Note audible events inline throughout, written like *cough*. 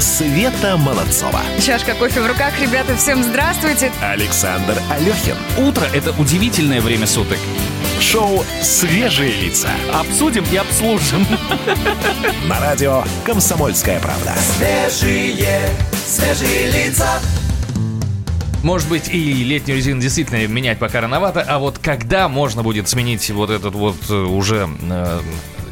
Света Молодцова. Чашка кофе в руках. Ребята, всем здравствуйте. Александр Алехин. Утро – это удивительное время суток. Шоу «Свежие лица». Обсудим и обслужим. *laughs* На радио «Комсомольская правда». Свежие, свежие лица. Может быть, и летнюю резину действительно менять пока рановато, а вот когда можно будет сменить вот этот вот э, уже э,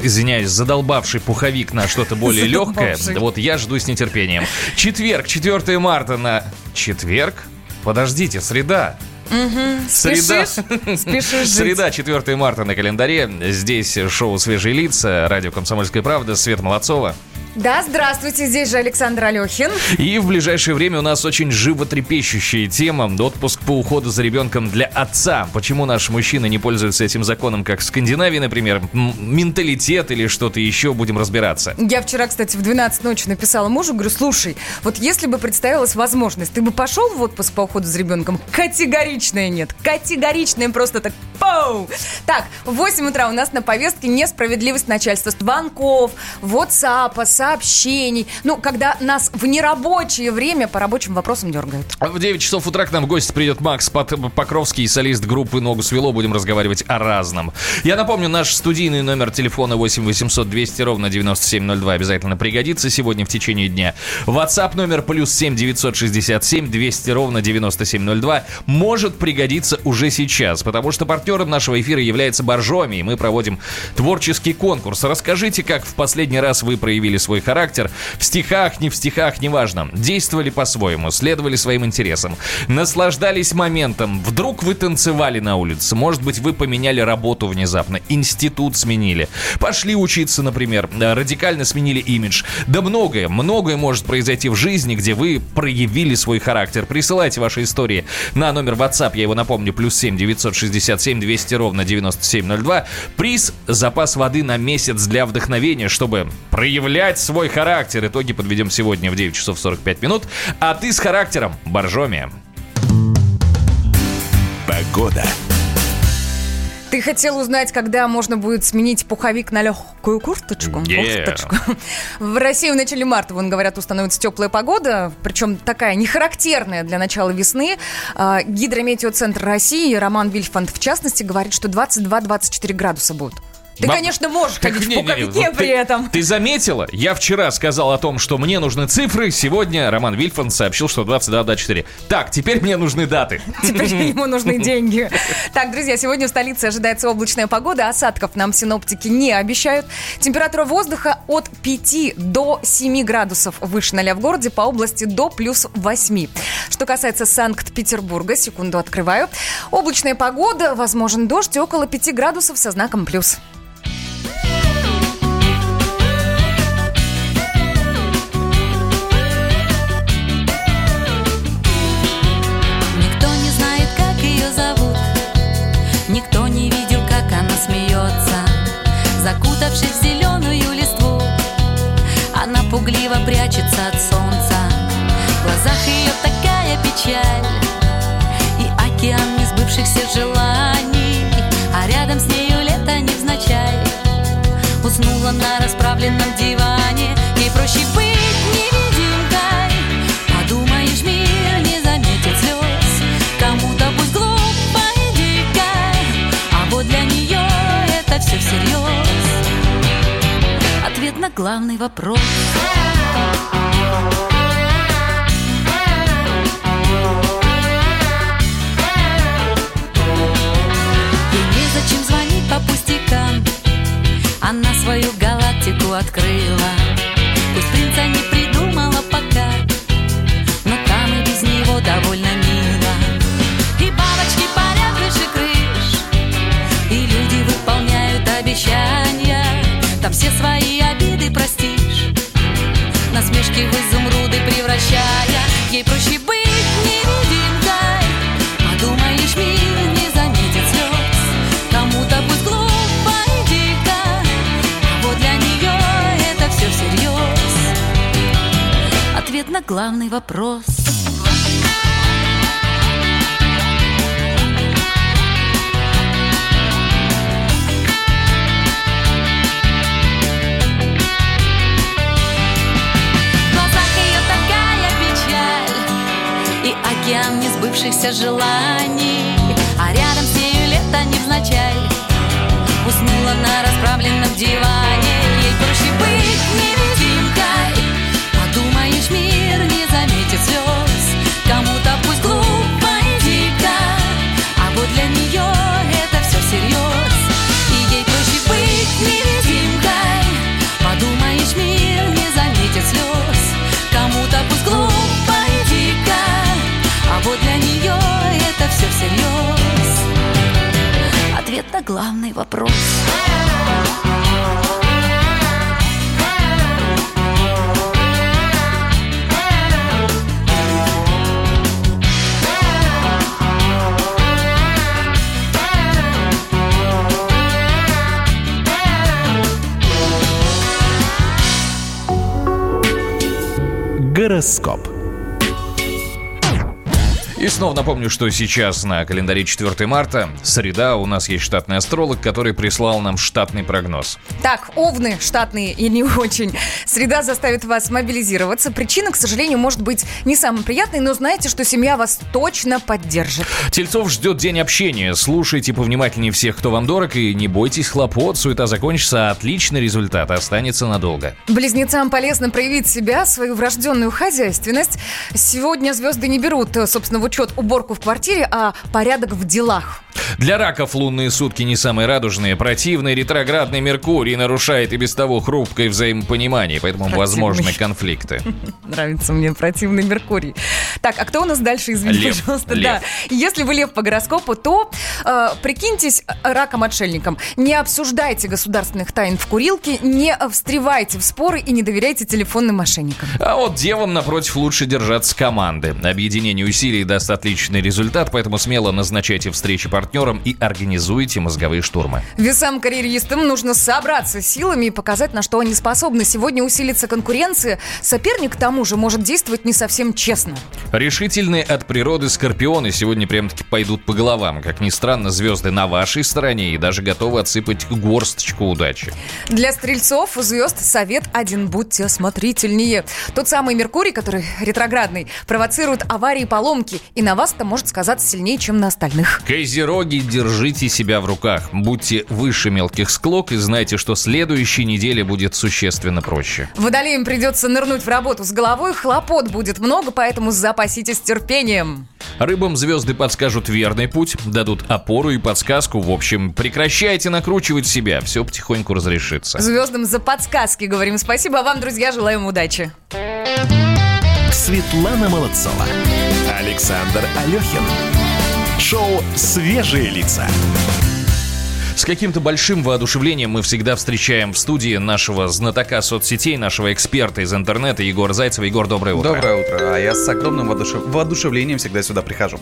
извиняюсь, задолбавший пуховик на что-то более легкое, вот я жду с нетерпением. Четверг, 4 марта на... Четверг? Подождите, среда. Угу. Среда. Спешишь? Среда, 4 марта на календаре. Здесь шоу «Свежие лица», радио «Комсомольская правда», Свет Молодцова. Да, здравствуйте, здесь же Александр Алехин. И в ближайшее время у нас очень животрепещущая тема «Отпуск по уходу за ребенком для отца». Почему наши мужчины не пользуются этим законом, как в Скандинавии, например? Менталитет или что-то еще, будем разбираться. Я вчера, кстати, в 12 ночи написала мужу, говорю, слушай, вот если бы представилась возможность, ты бы пошел в отпуск по уходу за ребенком? Категоричное нет. Категоричное просто так пау! Так, в 8 утра у нас на повестке несправедливость начальства. Звонков, WhatsApp, сообщений. Ну, когда нас в нерабочее время по рабочим вопросам дергают. В 9 часов утра к нам в гости придет Макс Покровский, солист группы «Ногу свело». Будем разговаривать о разном. Я напомню, наш студийный номер телефона 8 800 200 ровно 9702 обязательно пригодится сегодня в течение дня. WhatsApp номер плюс 7 967 200 ровно 9702 может пригодиться уже сейчас, потому что партнером нашего эфира является Боржоми, и мы проводим творческий конкурс. Расскажите, как в последний раз вы проявили свой характер. В стихах, не в стихах, неважно. Действовали по-своему, следовали своим интересам. Наслаждались моментом. Вдруг вы танцевали на улице. Может быть, вы поменяли работу внезапно. Институт сменили. Пошли учиться, например. Радикально сменили имидж. Да многое, многое может произойти в жизни, где вы проявили свой характер. Присылайте ваши истории на номер WhatsApp, я его напомню, плюс 7 967 200 ровно 9702. Приз – запас воды на месяц для вдохновения, чтобы проявлять свой характер. Итоги подведем сегодня в 9 часов 45 минут. А ты с характером – Боржоми. Погода. Ты хотел узнать, когда можно будет сменить пуховик на легкую курточку? Yeah. Курточку. В России в начале марта, вон говорят, установится теплая погода, причем такая нехарактерная для начала весны. А, Гидрометеоцентр России, Роман Вильфанд в частности, говорит, что 22-24 градуса будут. Ты, Вам- конечно, можешь Так ходить в не, не, не, пуховике вот при этом. Ты заметила? Я вчера сказал о том, что мне нужны цифры. Сегодня Роман Вильфанд сообщил, что 22-24. Так, теперь мне нужны даты. *laughs* Теперь ему нужны *laughs* деньги. Так, друзья, сегодня в столице ожидается облачная погода. Осадков нам синоптики не обещают. Температура воздуха от 5 до 7 градусов выше 0 в городе, по области до плюс 8. Что касается Санкт-Петербурга, секунду открываю. Облачная погода, возможен дождь около 5 градусов со знаком плюс. Прячется от солнца. В глазах ее такая печаль. И океан несбывшихся желаний. А рядом с нею лето невзначай. Уснула на расправленном диване. Ей проще быть главный вопрос. Ей незачем звонить по пустякам. Она свою галактику открыла. Пусть принца не придумала пока Но там и без него довольно мило все свои обиды простишь. Насмешки в изумруды превращая. Ей проще быть невидимкой. Подумаешь, мир не заметит слез. Кому-то пусть глупо и дико. А вот для нее это все всерьез Ответ на главный вопрос несбывшихся желаний. А рядом с нею лето невзначай Уснула на расправленном диване. Ей проще быть невидимкой. Подумаешь, мир не заметит слез главный вопрос Гороскоп. И снова напомню, что сейчас на календаре 4 марта, среда, у нас есть штатный астролог, который прислал нам штатный прогноз. Так, овны штатные и не очень. Среда заставит вас мобилизироваться. Причина, к сожалению, может быть не самой приятной, но знаете, что семья вас точно поддержит. Тельцов ждет день общения. Слушайте повнимательнее всех, кто вам дорог, и не бойтесь хлопот. Суета закончится, а отличный результат останется надолго. Близнецам полезно проявить себя, свою врожденную хозяйственность. Сегодня звезды не берут, э, собственно, в учет уборку в квартире, а порядок в делах. Для раков лунные сутки не самые радужные. Противный ретроградный Меркурий нарушает и без того хрупкое взаимопонимание, поэтому Противный. возможны конфликты. *laughs* Нравится мне противный Меркурий. Так, а кто у нас дальше, извини, Лев. пожалуйста. Лев. Да. Если вы лев по гороскопу, то э, прикиньтесь раком-отшельником. Не обсуждайте государственных тайн в курилке, не встревайте в споры и не доверяйте телефонным мошенникам. А вот девам, напротив, лучше держаться команды. Объединение усилий даст отличный результат, поэтому смело назначайте встречи партнерам и организуйте мозговые штурмы. Весам-карьеристам нужно собраться силами и показать, на что они способны. Сегодня усилится конкуренция. Соперник, к тому же, может действовать не совсем честно. Решительные от природы скорпионы сегодня прям-таки пойдут по головам. Как ни странно, звезды на вашей стороне и даже готовы отсыпать горсточку удачи. Для стрельцов звезд совет один – будьте осмотрительнее. Тот самый Меркурий, который ретроградный, провоцирует аварии и поломки, и на вас это может сказаться сильнее, чем на остальных. Козероги, держите себя в руках. Будьте выше мелких склок и знайте, что следующей неделе будет существенно проще. Водолеям придется нырнуть в работу с головой, хлопот будет много, поэтому запаситесь терпением. Рыбам звезды подскажут верный путь, дадут опору и подсказку. В общем, прекращайте накручивать себя, все потихоньку разрешится. Звездам за подсказки говорим спасибо, а вам, друзья, желаем удачи. Светлана Молодцова. Александр Алехин. Шоу «Свежие лица». С каким-то большим воодушевлением мы всегда встречаем в студии нашего знатока соцсетей, нашего эксперта из интернета Егора Зайцева. Егор, доброе утро. Доброе утро. А я с огромным воодушев- воодушевлением всегда сюда прихожу.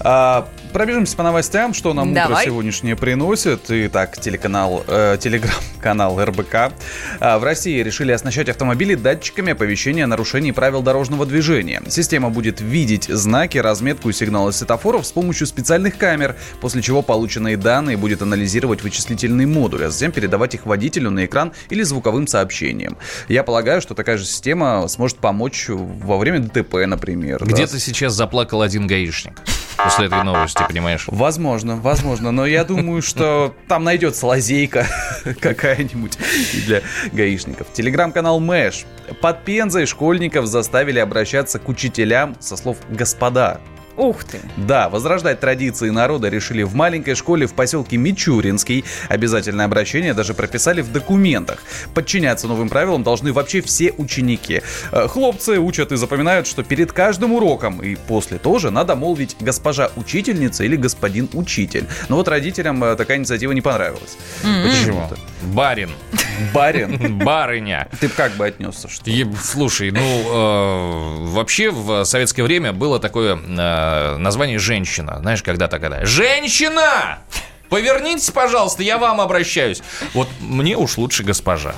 А, пробежимся по новостям, что нам утро Давай. сегодняшнее приносит. Итак, телеканал, э, телеграм-канал РБК. А, в России решили оснащать автомобили датчиками оповещения о нарушении правил дорожного движения. Система будет видеть знаки, разметку и сигналы светофоров с помощью специальных камер, после чего полученные данные будет анализировать вычислительный модуль, а затем передавать их водителю на экран или звуковым сообщением. Я полагаю, что такая же система сможет помочь во время ДТП, например. да. Где-то сейчас заплакал один гаишник после этой новости, понимаешь? Возможно, возможно, но я думаю, что там найдется лазейка *laughs* какая-нибудь для гаишников. Телеграм-канал Мэш. Под Пензой школьников заставили обращаться к учителям со слов «господа». Ух ты. Да, возрождать традиции народа решили в маленькой школе в поселке Мичуринский. Обязательное обращение даже прописали в документах. Подчиняться новым правилам должны вообще все ученики. Э, Хлопцы учат и запоминают, что перед каждым уроком и после тоже надо молвить госпожа учительница или господин учитель. Но вот родителям э, такая инициатива не понравилась. Почему-то. Барин, Барин, *laughs* барыня. ты как бы отнесся, что? Слушай, ну, э, вообще в советское время было такое э, название «женщина». Знаешь, когда такая «Женщина! Повернитесь, пожалуйста, я вам обращаюсь». Вот мне уж лучше госпожа.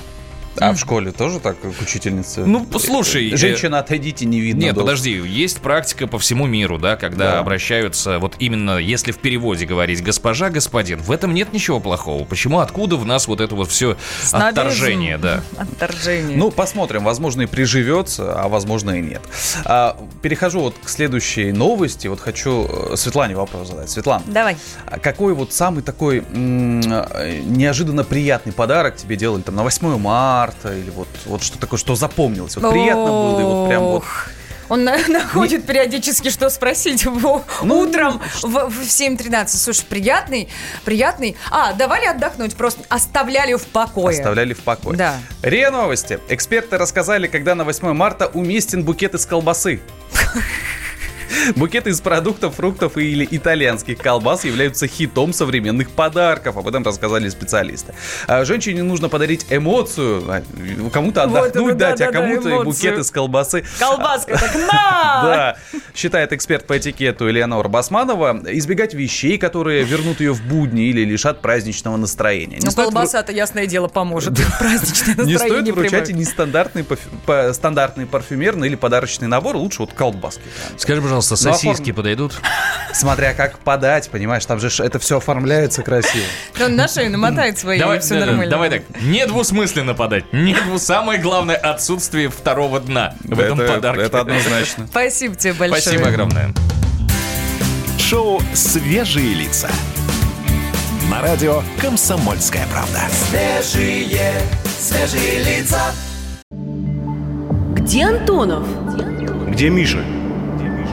А в школе тоже так к учительнице? Ну, слушай, э, Женщина, отойдите, не видно. Нет, долго. подожди, есть практика по всему миру, да, когда Да. обращаются, вот именно, если в переводе говорить госпожа, господин, в этом нет ничего плохого. Почему, откуда в нас вот это вот все Снобизм. отторжение, да? Отторжение. Ну, посмотрим, возможно, и приживется, а возможно и нет. А, перехожу вот к следующей новости. Вот хочу э, Светлане вопрос задать. Светлана, Давай. а какой вот самый такой м, э, неожиданно приятный подарок тебе делали там на 8 марта или вот, вот что такое, что запомнилось? Вот приятно было и вот прям вот... Он на- *laughs* находит периодически, что спросить *laughs* Ну, утром в, в 7.13. Слушай, приятный, приятный. А, давали отдохнуть, просто оставляли в покое. Оставляли в покое. Да. РИА Новости. Эксперты рассказали, когда на 8 марта уместен букет из колбасы. *laughs* Букеты из продуктов, фруктов или итальянских колбас являются хитом современных подарков. Об этом рассказали специалисты. А Женщине нужно подарить эмоцию, а, кому-то Вот отдохнуть это дать, а да-да-да, кому-то и эмоцию. букет из колбасы. Колбаска так на! *laughs* Да, считает эксперт по этикету Элеонора Басманова, избегать вещей, которые вернут ее в будни или лишат праздничного настроения. Не Ну, стоит вру- колбаса-то, ясное дело, поможет. *laughs* Праздничное не стоит настроение вручать прибавит. нестандартный стандартный парфюмерный или подарочный набор, лучше вот колбаски. Скажи, пожалуйста, Ну, сосиски оформлен. подойдут? *laughs* Смотря как подать, понимаешь, там же это все оформляется красиво. Он на шею намотает свои, и все да, да, нормально. давай так, недвусмысленно подать. Не дву- Самое главное отсутствие второго дна в этом это, подарке. это однозначно. *laughs* Спасибо тебе большое. Спасибо огромное. Шоу «Свежие лица». На радио «Комсомольская правда». Свежие, свежие лица. Где Антонов? Где Миша?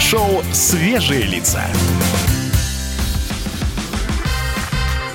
Шоу «Свежие лица».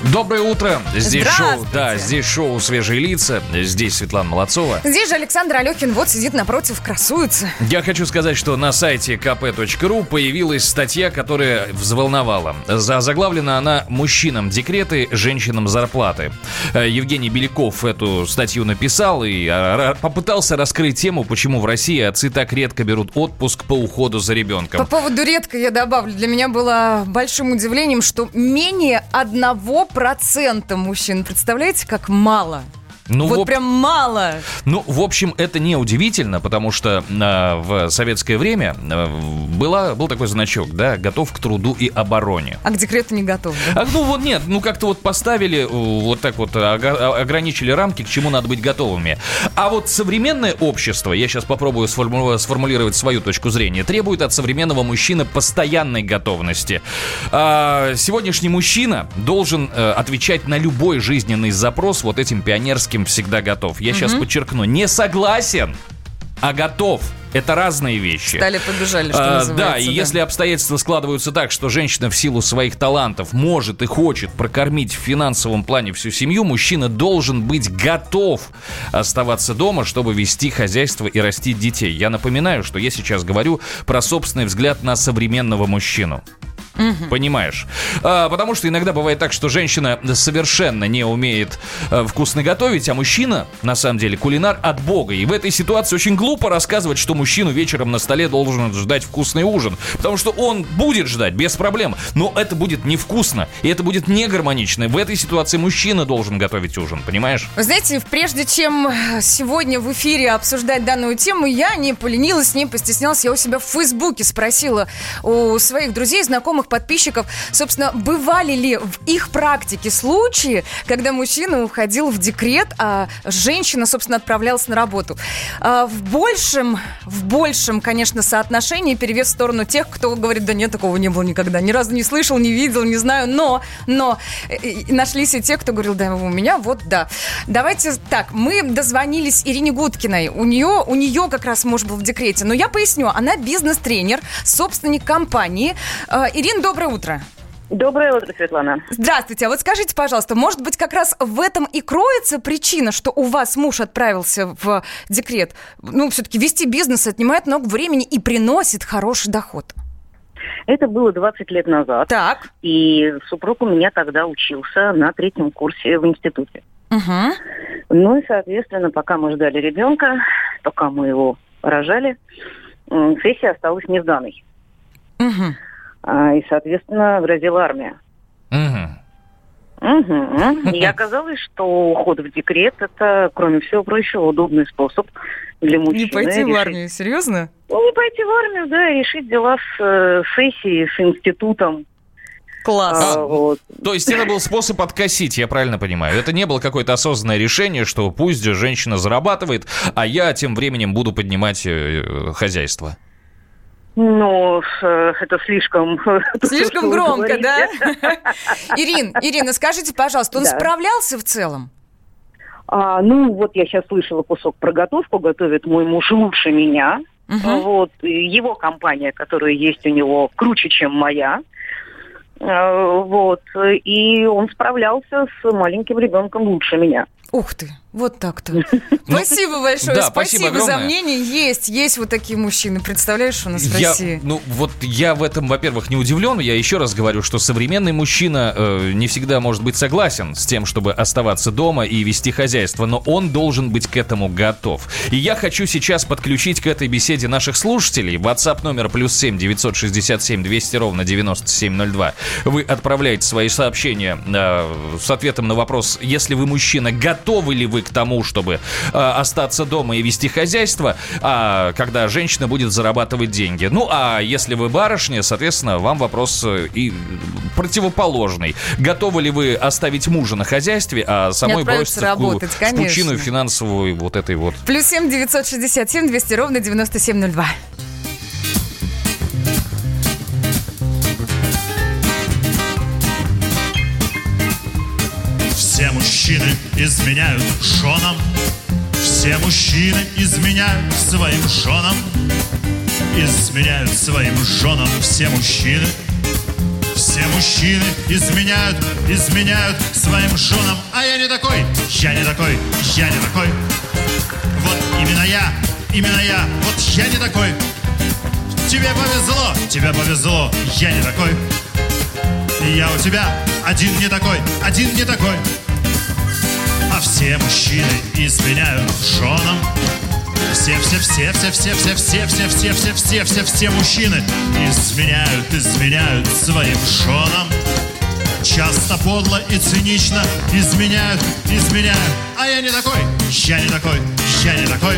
Доброе утро. Здесь шоу, да, здесь шоу «Свежие лица». Здесь Светлана Молодцова. Здесь же Александр Алехин вот сидит напротив, красуется. Я хочу сказать, что на сайте kp.ru появилась статья, которая взволновала. За- Заглавлена она «Мужчинам декреты, женщинам зарплаты». Э, Евгений Беляков эту статью написал и а, попытался раскрыть тему, почему в России отцы так редко берут отпуск по уходу за По ребенком. поводу редко я добавлю. Для меня было большим удивлением, что менее одного процента мужчин. Представляете, как мало? Ну, вот в прям мало. Ну, в общем, это не удивительно, потому что э, в советское время э, была, был такой значок, да, готов к труду и обороне. А к декрету не готов, да? А, ну вот нет, ну как-то вот поставили, э, вот так вот ога- ограничили рамки, к чему надо быть готовыми. А вот современное общество, я сейчас попробую сформу- сформулировать свою точку зрения, требует от современного мужчины постоянной готовности. А, сегодняшний мужчина должен э, отвечать на любой жизненный запрос вот этим пионерским всегда готов. Я сейчас подчеркну, не согласен, а готов. Это разные вещи. Стали побежали, что А, называется. да, и если обстоятельства складываются так, что женщина в силу своих талантов может и хочет прокормить в финансовом плане всю семью, мужчина должен быть готов оставаться дома, чтобы вести хозяйство и растить детей. Я напоминаю, что я сейчас говорю про собственный взгляд на современного мужчину. Понимаешь? А, потому что иногда бывает так, что женщина совершенно не умеет э, вкусно готовить, а мужчина, на самом деле, кулинар от бога. И в этой ситуации очень глупо рассказывать, что мужчину вечером на столе должен ждать вкусный ужин. Потому что он будет ждать, без проблем. Но это будет невкусно, и это будет не гармонично. В этой ситуации мужчина должен готовить ужин, понимаешь? Вы знаете, прежде чем сегодня в эфире обсуждать данную тему, я не поленилась, не постеснялась. Я у себя в Фейсбуке спросила у своих друзей, знакомых, подписчиков, собственно, бывали ли в их практике случаи, когда мужчина уходил в декрет, а женщина, собственно, отправлялась на работу. А В большем, в большем, конечно, соотношении перевес в сторону тех, кто говорит, да нет, такого не было никогда, ни разу не слышал, не видел, не знаю, но, но э, нашлись и те, кто говорил, да, у меня вот да. Давайте так, мы дозвонились Ирине Гудкиной. У нее, у нее как раз муж был в декрете. Но я поясню, она бизнес-тренер, собственник компании. Э, Ирин, доброе утро. Доброе утро, Светлана. Здравствуйте. А вот скажите, пожалуйста, может быть, как раз в этом и кроется причина, что у вас муж отправился в декрет? Ну, все-таки вести бизнес отнимает много времени и приносит хороший доход. Это было 20 лет назад. Так. И супруг у меня тогда учился на третьем курсе в институте. Угу. Ну и, соответственно, пока мы ждали ребенка, пока мы его рожали, сессия осталась не сданной. Угу. А, И, соответственно, грозила армия. Мгм. Мгм. И оказалось, что уход в декрет – это, кроме всего прочего, удобный способ для мужчины. Не пойти в решить- армию, серьезно? Ну, не пойти в армию, да, и решить дела с э, сессией, с институтом. Класс. А, вот. То есть это был способ откосить, я правильно понимаю? Это не было какое-то осознанное решение, что пусть же женщина зарабатывает, а я тем временем буду поднимать э, хозяйство. Ну, э, это слишком... *laughs* Слишком громко, да? *laughs* Ирин, Ирина, скажите, пожалуйста, он Да. справлялся в целом? А, ну, вот я сейчас слышала кусок про готовку. Готовит мой муж лучше меня. Мгм. Вот. Его компания, которая есть у него, круче, чем моя. А, Вот. И он справлялся с маленьким ребенком лучше меня. Ух ты, вот так-то. Спасибо большое, да, спасибо спасибо за огромное. мнение. Есть, есть вот такие мужчины. Представляешь, у нас в Я, России. ну, вот я в этом, во-первых, не удивлен. Я еще раз говорю, что современный мужчина э, не всегда может быть согласен с тем, чтобы оставаться дома и вести хозяйство, но он должен быть к этому готов. И я хочу сейчас подключить к этой беседе наших слушателей. WhatsApp номер плюс 7 967 200 ровно 9702. Вы отправляете свои сообщения э, с ответом на вопрос, если вы мужчина, готовы ли вы к тому, чтобы э, остаться дома и вести хозяйство, а когда женщина будет зарабатывать деньги. Ну, а если вы барышня, соответственно, вам вопрос э, и противоположный. Готовы ли вы оставить мужа на хозяйстве, а самой броситься работать, в, в пучину финансовую вот этой вот? Плюс 7 967 200 ровно 9702. Мужчины изменяют женам. Все мужчины изменяют своим женам. Изменяют своим женам все мужчины. Все мужчины изменяют, изменяют своим женам. А я не такой, я не такой, я не такой. Вот именно я, именно я, вот я не такой. Тебе повезло, тебе повезло, я не такой. Я у тебя один не такой, один не такой. А все мужчины изменяют женам. Все, все, все, все, все, все, все, все, все, все, все, все, все мужчины изменяют, изменяют своим женам. Часто подло и цинично изменяют, изменяют. А я не такой, я не такой, я не такой.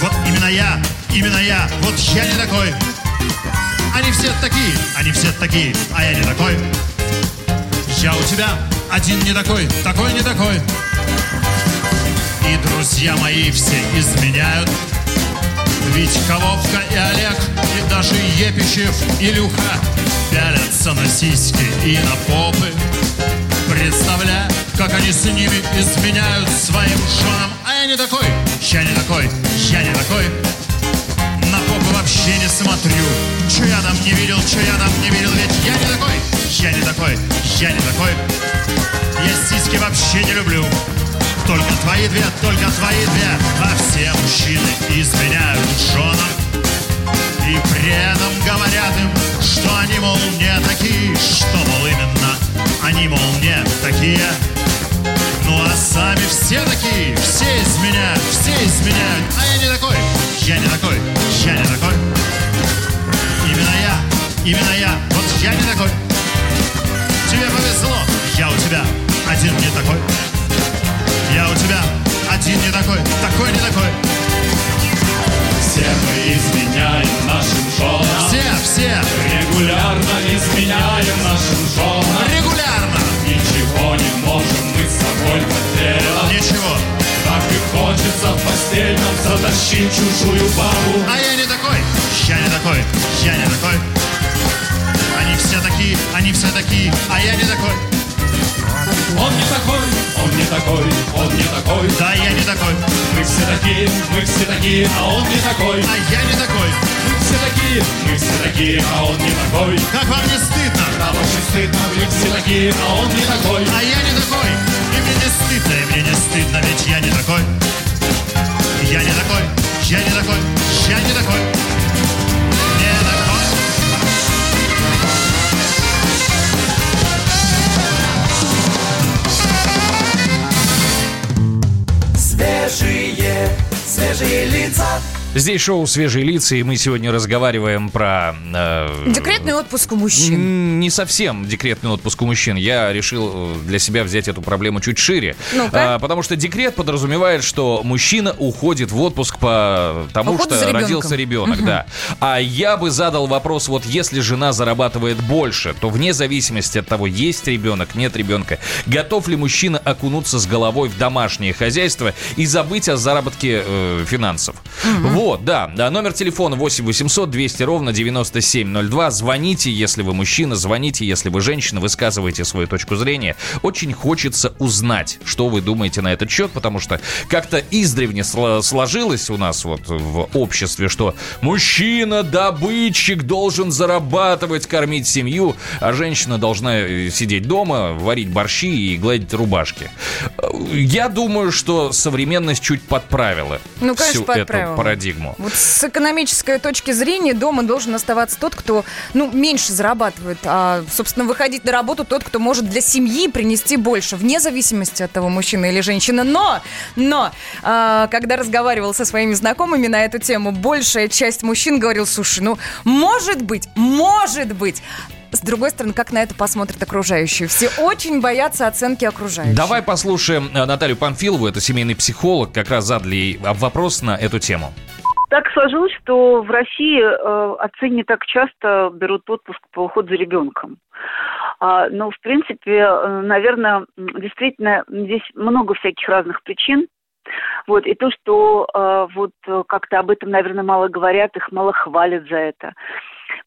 Вот именно я, именно я, вот я не такой. Они все такие, они все такие, а я не такой. Я у тебя один не такой, такой не такой. И друзья мои все изменяют. Витька, Вовка и Олег, и даже Епичев и Люха пялятся на сиськи и на попы. Представляю, как они с ними изменяют своим женам. А я не такой, я не такой, я не такой. Вообще не смотрю. Че я там не видел, че я там не видел? Ведь я не такой, я не такой, я не такой. Я сиськи вообще не люблю. Только твои две, только твои две. А все мужчины изменяют женам. И при этом говорят им, что они, мол, не такие Что, мол, именно они, мол, не такие ну а сами все такие, все изменяют, все изменяют, а я не такой, я не такой, я не такой. Именно я, именно я, вот я не такой. Тебе повезло, я у тебя один не такой. Я у тебя один не такой, такой не такой. Все мы изменяем нашим женам Все, все, Регулярно изменяем затащить чужую бабу а я не такой, я не такой, я не такой. Они все такие, они все такие, а я не такой. Он не такой, он не такой, он не такой Да, я не такой, Мы все такие, мы все такие, а он не такой а я не такой. Мы все такие, мы все такие, а он не такой. Как вам не стыдно? Нам очень стыдно, мы все такие, а он не такой. А я не такой. И мне не стыдно, и мне не стыдно, ведь я не такой. Я не такой, я не такой, я не такой. Не такой. Свежие, свежие лица. Здесь шоу «Свежие лица», и мы сегодня разговариваем про... э, Декретный отпуск у мужчин. Не совсем декретный отпуск у мужчин. Я решил э, для себя взять эту проблему чуть шире. Ну-ка. А, потому что декрет подразумевает, что мужчина уходит в отпуск по тому, Уходу за что родился ребенок, Мгм. да. А я бы задал вопрос, вот если жена зарабатывает больше, то вне зависимости от того, есть ребенок, нет ребенка, готов ли мужчина окунуться с головой в домашнее хозяйство и забыть о заработке э, финансов? Вот, да. Да, Номер телефона 8 800 200 ровно 9702. Звоните, если вы мужчина, звоните, если вы женщина, высказывайте свою точку зрения. Очень хочется узнать, что вы думаете на этот счет, потому что как-то издревне сло- сложилось у нас вот в обществе, что мужчина, добытчик, должен зарабатывать, кормить семью, а женщина должна э, сидеть дома, варить борщи и гладить рубашки. Э, Я думаю, что современность чуть подправила Ну, конечно, всю подправила. эту парадигму. Вот с экономической точки зрения дома должен оставаться тот, кто, ну, меньше зарабатывает, а, собственно, выходить на работу тот, кто может для семьи принести больше, вне зависимости от того, мужчина или женщина. Но, но, а, когда разговаривал со своими знакомыми на эту тему, большая часть мужчин говорил, слушай, ну, может быть, может быть, с другой стороны, как на это посмотрят окружающие? Все очень боятся оценки окружающих. Давай послушаем э, Наталью Памфилову, это семейный психолог, как раз задали вопрос на эту тему. Так сложилось, что в России э, отцы не так часто берут отпуск по уходу за ребенком. А, но, в принципе, э, наверное, действительно, здесь много всяких разных причин. Вот, и то, что э, вот э, как-то об этом, наверное, мало говорят, их мало хвалят за это.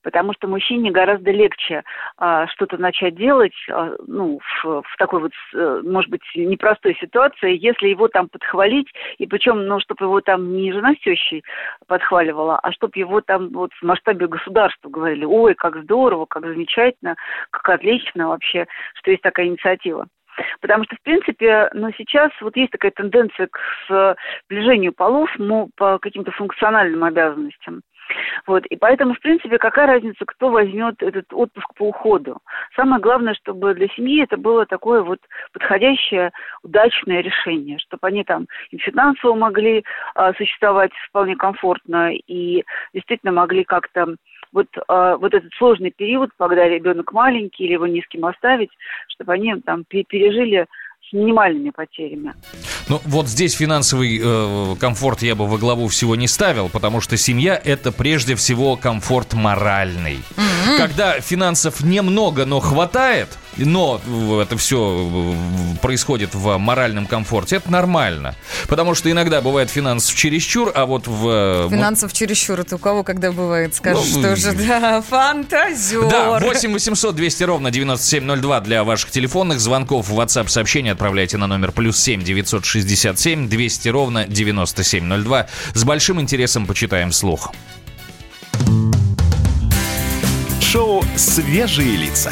Потому что мужчине гораздо легче а, что-то начать делать, а, ну, в, в такой вот, э, может быть, непростой ситуации, если его там подхвалить, и причем, ну, чтобы его там не жена с тещей подхваливала, а чтобы его там вот в масштабе государства говорили, ой, как здорово, как замечательно, как отлично вообще, что есть такая инициатива. Потому что, в принципе, ну, сейчас вот есть такая тенденция к сближению полов ну, по каким-то функциональным обязанностям. Вот. И поэтому, в принципе, какая разница, кто возьмет этот отпуск по уходу. Самое главное, чтобы для семьи это было такое вот подходящее, удачное решение, чтобы они там и финансово могли а, существовать вполне комфортно и действительно могли как-то вот, а, вот этот сложный период, когда ребенок маленький или его кем оставить, чтобы они там пе- пережили с минимальными потерями. Ну, вот здесь финансовый э, комфорт я бы во главу всего не ставил, потому что семья – это прежде всего комфорт моральный. Когда финансов немного, но хватает, но это все происходит в моральном комфорте, это нормально. Потому что иногда бывает финансов чересчур, а вот в... э, Финансов чересчур, это у кого когда бывает? Скажешь, Ну, что же, да, фантазер. Да, 8 800 200 ровно 9702 для ваших телефонных звонков. В WhatsApp сообщение отправляйте на номер плюс 7 967 200 ровно 9702. С большим интересом почитаем вслух. Шоу «Свежие лица».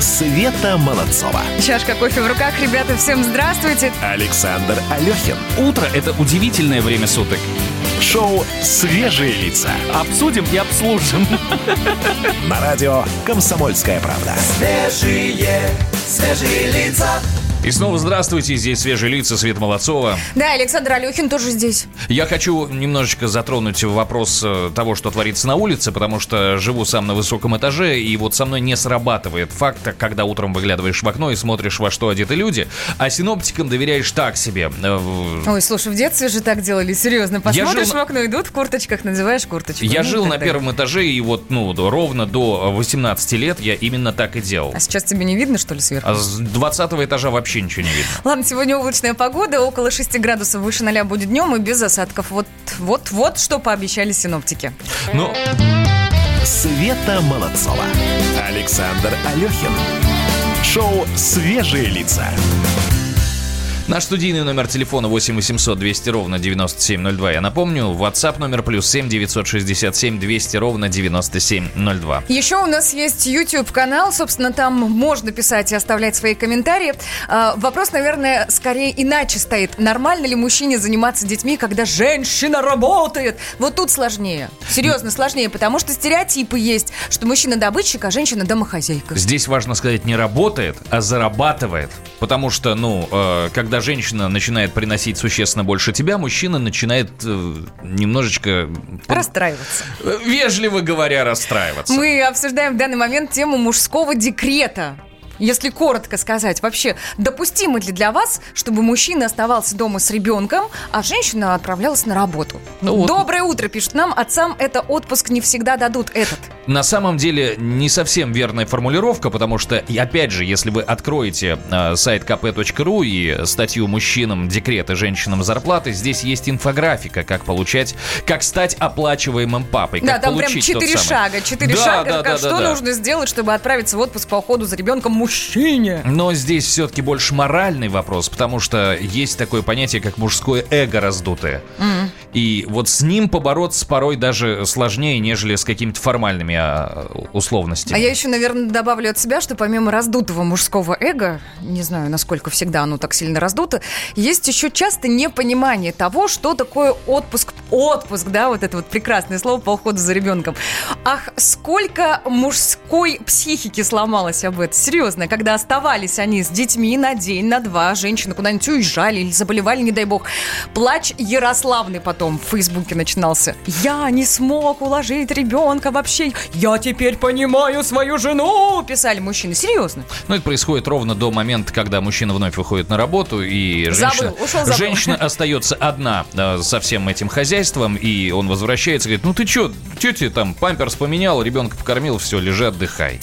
Света Молодцова. Чашка кофе в руках, ребята, всем здравствуйте. Александр Алехин. Утро – это удивительное время суток. Шоу «Свежие лица». Обсудим и обслужим. На радио «Комсомольская правда». Свежие, свежие лица. И снова здравствуйте, здесь свежие лица, Свет Молодцова. Да, Александр Алехин тоже здесь. Я хочу немножечко затронуть вопрос э, того, что творится на улице, потому что живу сам на высоком этаже, и вот со мной не срабатывает факт, когда утром выглядываешь в окно и смотришь, во что одеты люди, а синоптикам доверяешь так себе. Э, Ой, слушай, в детстве же так делали, серьезно. Посмотришь жил- в окно, идут в курточках, надеваешь курточку. Я Ну, жил на далее. первом этаже, и вот, ну, ровно до 18 лет я именно так и делал. А сейчас тебе не видно, что ли, сверху? А с 20 этажа вообще ничего не видно. Ладно, сегодня облачная погода, около 6 градусов выше 0 будет днем и без осадков. Вот, вот, вот что пообещали синоптики. Ну, Света Молодцова. Александр Алехин. Шоу «Свежие лица». Наш студийный номер телефона 8 800 200 ровно 9702. Я напомню, WhatsApp номер плюс 7 967 200 ровно 9702. Еще у нас есть YouTube-канал, собственно, там можно писать и оставлять свои комментарии. А, Вопрос, наверное, скорее иначе стоит. Нормально ли мужчине заниматься детьми, когда женщина работает? Вот тут сложнее. Серьезно, сложнее, потому что стереотипы есть, что мужчина добытчик, а женщина домохозяйка. Здесь важно сказать не работает, а зарабатывает. Потому что, ну, э, когда женщина начинает приносить существенно больше тебя, мужчина начинает э, немножечко, Расстраиваться. э, вежливо говоря, расстраиваться. Мы обсуждаем в данный момент тему мужского декрета. Если коротко сказать, вообще допустимо ли для вас, чтобы мужчина оставался дома с ребенком, а женщина отправлялась на работу? Ну вот. Доброе утро, пишет нам. Отцам это отпуск не всегда дадут этот. На самом деле не совсем верная формулировка, потому что, и опять же, если вы откроете э, сайт kp.ru и статью мужчинам декреты, женщинам зарплаты, здесь есть инфографика, как получать, как стать оплачиваемым папой. да, там прям четыре шага. Четыре Да, шага, да, как- да, что да, да. нужно сделать, чтобы отправиться в отпуск по уходу за ребенком мужчине. Но здесь все-таки больше моральный вопрос, потому что есть такое понятие, как мужское эго раздутое. М. И вот с ним побороться порой даже сложнее, нежели с какими-то формальными а, условностями. А я еще, наверное, добавлю от себя, что помимо раздутого мужского эго, не знаю, насколько всегда оно так сильно раздуто, есть еще часто непонимание того, что такое отпуск. Отпуск, да, вот это вот прекрасное слово по уходу за ребенком. Ах, сколько мужской психики сломалось об этом. Серьезно, когда оставались они с детьми на день, на два, женщины куда-нибудь уезжали или заболевали, не дай бог. Плач Ярославный потом в Фейсбуке начинался. Я не смог уложить ребенка вообще. Я теперь понимаю свою жену, писали мужчины. Серьезно. Ну, это происходит ровно до момента, когда мужчина вновь выходит на работу, и Забыл, женщина, ушел, забыл. женщина *laughs* остается одна э, со всем этим хозяйством, и он возвращается и говорит, ну ты что, тетя там памперс поменял, ребенка покормил, все, лежи, отдыхай.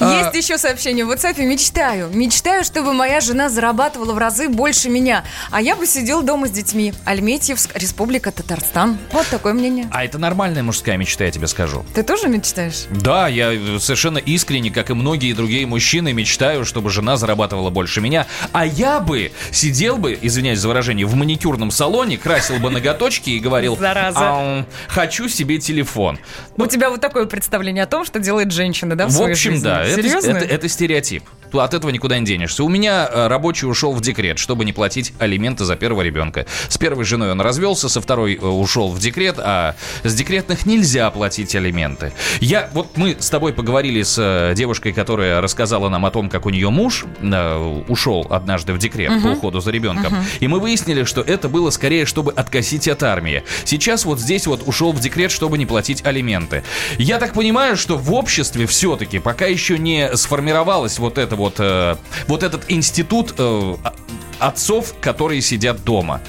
А, Есть еще сообщение в WhatsApp. Мечтаю. Мечтаю, чтобы моя жена зарабатывала в разы больше меня. А я бы сидел дома с детьми. Альметьевск, Республика Татарстан. Вот такое мнение. а это нормальная мужская мечта, я тебе скажу. Ты тоже мечтаешь? Да, я совершенно искренне, как и многие другие мужчины, мечтаю, чтобы жена зарабатывала больше меня. А я бы сидел бы, извиняюсь за выражение, в маникюрном салоне, красил бы ноготочки и говорил, Зараза. «Ау, хочу себе телефон. У тебя вот такое представление о том, что делает женщина, да, в, В общем, да, это стереотип. От этого никуда не денешься. У меня э, рабочий ушел в декрет, чтобы не платить алименты за первого ребенка. С первой женой он развелся, со второй э, ушел в декрет, а с декретных нельзя платить алименты. Я, вот мы с тобой поговорили с э, девушкой, которая рассказала нам о том, как у нее муж э, ушел однажды в декрет по Мгм. уходу за ребенком. Мгм. И мы выяснили, что это было скорее, чтобы откосить от армии. Сейчас вот здесь вот ушел в декрет, чтобы не платить алименты. Я так понимаю, что в обществе все-таки пока еще не сформировалось вот это вот, э, вот этот институт э, а- отцов, которые сидят дома.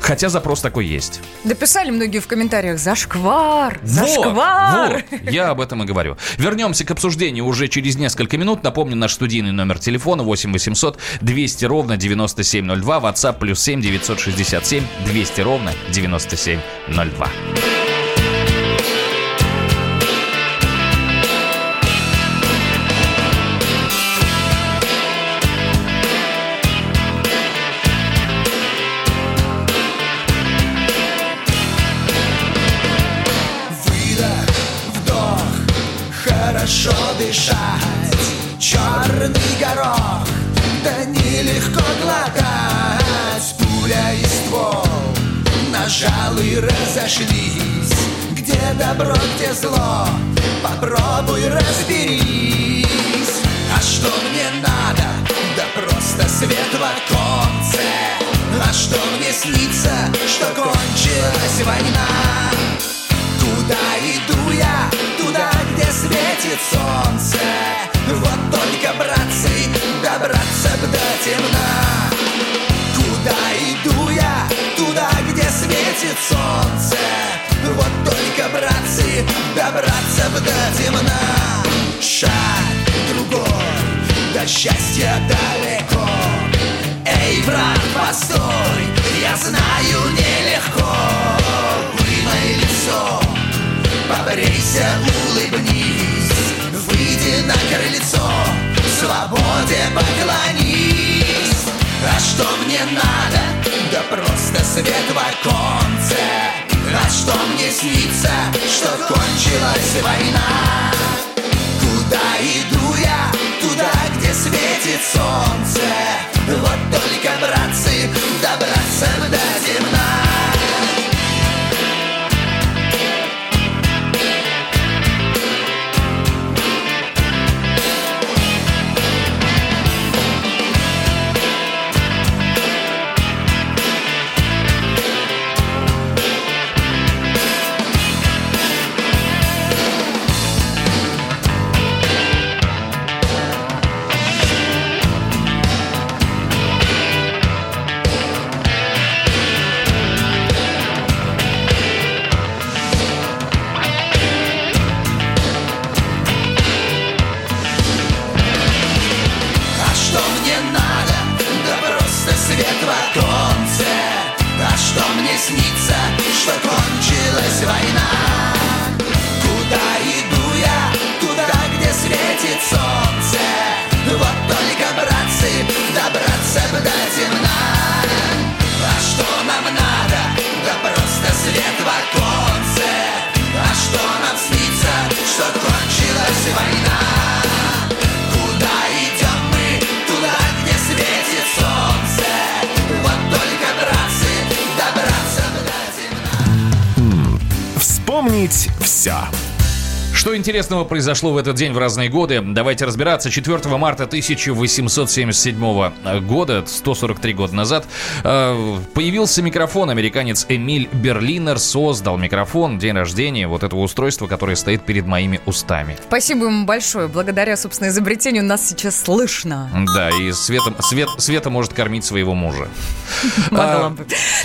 Хотя запрос такой есть. Дописали многие в комментариях «Зашквар! Вот, Зашквар!» вот, я об этом и говорю. Вернемся к обсуждению уже через несколько минут. Напомню, наш студийный номер телефона 8 800 200 ровно 9702. WhatsApp плюс 7 967 200 ровно 9702. Разошлись. Где добро, где зло, попробуй разберись. А что мне надо, да просто свет в оконце. А что мне снится, что кончилась война? Куда иду я, туда, где светит солнце. Вот только, братцы, добраться б до темна светит солнце. Вот только, братцы, добраться б до темна. Шаг другой, до счастья далеко. Эй, брат, постой, я знаю нелегко. Вымой лицо, побрейся, улыбнись. Выйди на крыльцо, свободе поклонись А что мне надо? Да просто свет в оконце А что мне снится? Что кончилась война Куда иду я? Туда, где светит солнце Вот только, братцы, Вспомнить все. Что интересного произошло в этот день в разные годы? Давайте разбираться. 4 марта 1877 года, 143 года назад, э, появился микрофон. Американец Эмиль Берлинер создал микрофон, день рождения, вот этого устройства, которое стоит перед моими устами. Спасибо ему большое. Благодаря, собственно, изобретению нас сейчас слышно. Да, и Света, Свет, Света может кормить своего мужа. *laughs* Бы.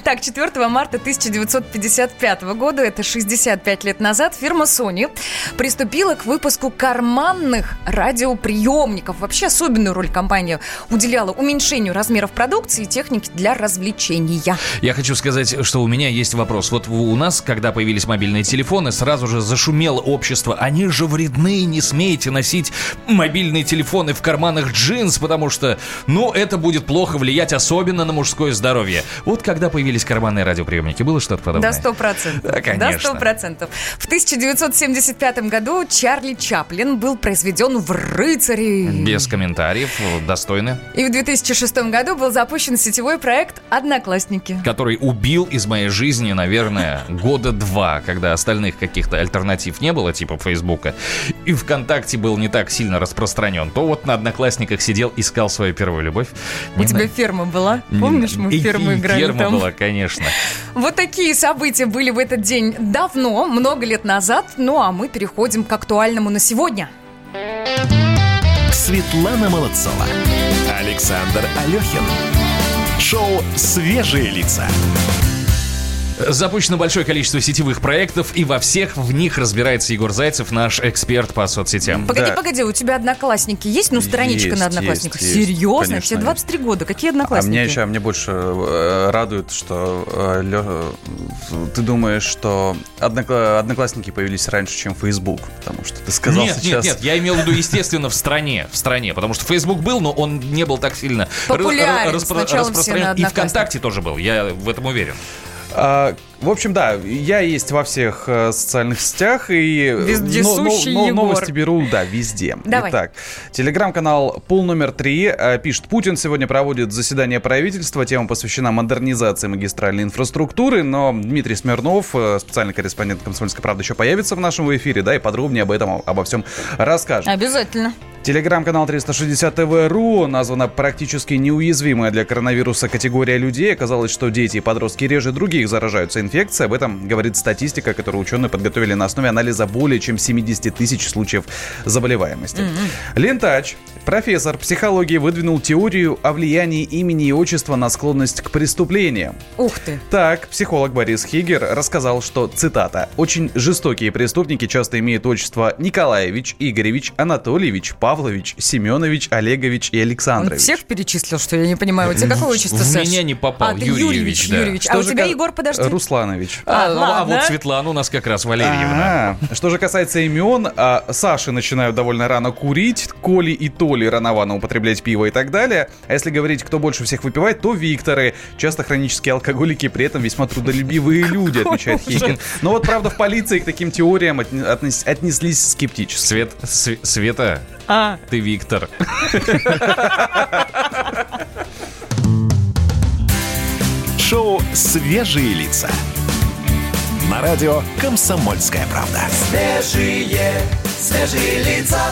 Так, 4 марта 1955 года, это 65 лет назад, фирма Sony приступила к выпуску карманных радиоприемников. Вообще особенную роль компания уделяла уменьшению размеров продукции и техники для развлечения. Я хочу сказать, что у меня есть вопрос. Вот у нас, когда появились мобильные телефоны, сразу же зашумело общество. Они же вредны, не смейте носить мобильные телефоны в карманах джинс, потому что, ну, это будет плохо влиять, особенно на мужское здоровье. Вот когда появились карманные радиоприемники, было что-то подобное? До 100%. Да, конечно. До 100%. В 1975 году Чарли Чаплин был произведен в рыцари. Без комментариев, достойны. И в 2006 году был запущен сетевой проект «Одноклассники». Который убил из моей жизни, наверное, года два, когда остальных каких-то альтернатив не было, типа Фейсбука, и ВКонтакте был не так сильно распространен, то вот на Одноклассниках сидел, искал свою первую любовь. У Не тебя знаю. ферма была? Помнишь, мы в ферму играли ферма там? была, конечно. Вот такие события были в этот день давно, много лет назад. Ну а мы переходим к актуальному на сегодня. Светлана Молодцова. Александр Алехин. Шоу «Свежие лица». Запущено большое количество сетевых проектов, и во всех в них разбирается Егор Зайцев, наш эксперт по соцсетям. Погоди, погоди, у тебя одноклассники есть? Ну, страничка Есть, на одноклассниках. есть, есть. Серьезно? Конечно, Тебе 23 года. Какие А одноклассники? мне еще, мне больше э, радует, что э, Лё- э, ты думаешь, что однокла- одноклассники появились раньше, чем Facebook, потому что ты сказал нет, сейчас. нет, нет, я имел в виду, естественно, в стране, в стране, потому что Facebook был, но он не был так сильно Популярен. распро- распространен. И. ВКонтакте тоже был, я в этом уверен. А, в общем, да, я есть во всех э, социальных сетях и э, Вездесущий Егор. новости беру, да, везде. Давай. Итак, телеграм-канал Пул номер три э, пишет, Путин сегодня проводит заседание правительства, тема посвящена модернизации магистральной инфраструктуры, но Дмитрий Смирнов, э, специальный корреспондент «Комсомольской правды», еще появится в нашем эфире, да, и подробнее об этом, обо всем расскажет. Обязательно. Телеграм-канал 360 ТВ.ру названа практически неуязвимая для коронавируса категория людей. Оказалось, что дети и подростки реже других заражаются инфекцией. Об этом говорит статистика, которую ученые подготовили на основе анализа более чем 70 тысяч случаев заболеваемости. Mm-hmm. Лентач, профессор психологии, выдвинул теорию о влиянии имени и отчества на склонность к преступлениям. Ух ты! Так, психолог Борис Хигер рассказал, что, цитата, «Очень жестокие преступники часто имеют отчество Николаевич, Игоревич, Анатольевич, Павлович, Семенович, Олегович и Александрович. Он всех перечислил, что я не понимаю. У тебя какое отчество, В Саш? меня не попал. А, ты Юрьевич, Юрьевич, да. Юрьевич. А у же тебя, ка- Егор, подожди? Русланович. А, А, а ладно. вот Светлана у нас как раз Валерьевна. А, Что же касается имен, а, Саши начинают довольно рано курить, Коли и Толи рановато употреблять пиво и так далее. А если говорить, кто больше всех выпивает, то Викторы. Часто хронические алкоголики, при этом весьма трудолюбивые *laughs* люди, отмечает Хиггин. Но вот, правда, в полиции к таким теориям отне- отнес- отнеслись скептически. Свет, Св- Света, А. ты Виктор. *laughs* Шоу «Свежие лица». На радио «Комсомольская правда». Свежие, свежие лица.